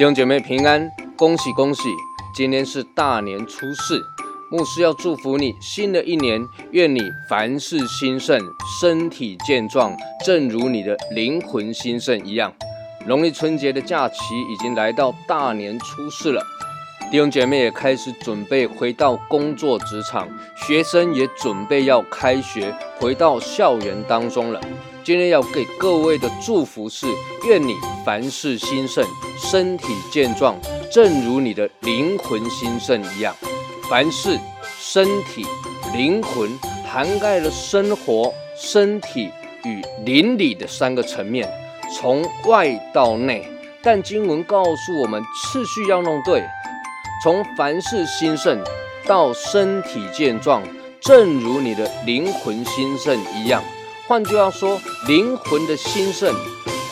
弟兄姐妹平安，恭喜恭喜！今天是大年初四，牧师要祝福你，新的一年，愿你凡事兴盛，身体健壮，正如你的灵魂兴盛一样。农历春节的假期已经来到大年初四了，弟兄姐妹也开始准备回到工作职场，学生也准备要开学，回到校园当中了。今天要给各位的祝福是：愿你凡事兴盛，身体健壮，正如你的灵魂兴盛一样。凡事、身体、灵魂涵盖了生活、身体与邻里的三个层面，从外到内。但经文告诉我们，次序要弄对，从凡事兴盛到身体健壮，正如你的灵魂兴盛一样。换句话说，灵魂的兴盛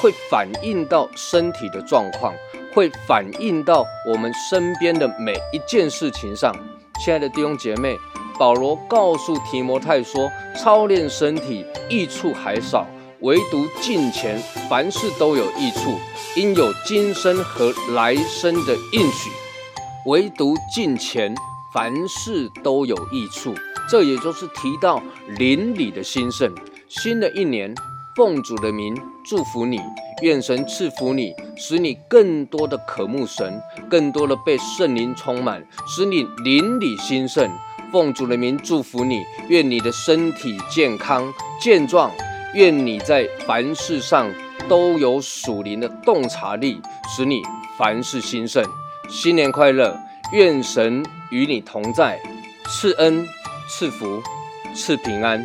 会反映到身体的状况，会反映到我们身边的每一件事情上。亲爱的弟兄姐妹，保罗告诉提摩太说：“操练身体益处还少，唯独敬虔，凡事都有益处，因有今生和来生的应许。唯独敬虔，凡事都有益处。”这也就是提到邻里的兴盛。新的一年，奉主的名祝福你，愿神赐福你，使你更多的渴慕神，更多的被圣灵充满，使你邻里兴盛。奉主的名祝福你，愿你的身体健康健壮，愿你在凡事上都有属灵的洞察力，使你凡事兴盛。新年快乐，愿神与你同在，赐恩赐福赐平安。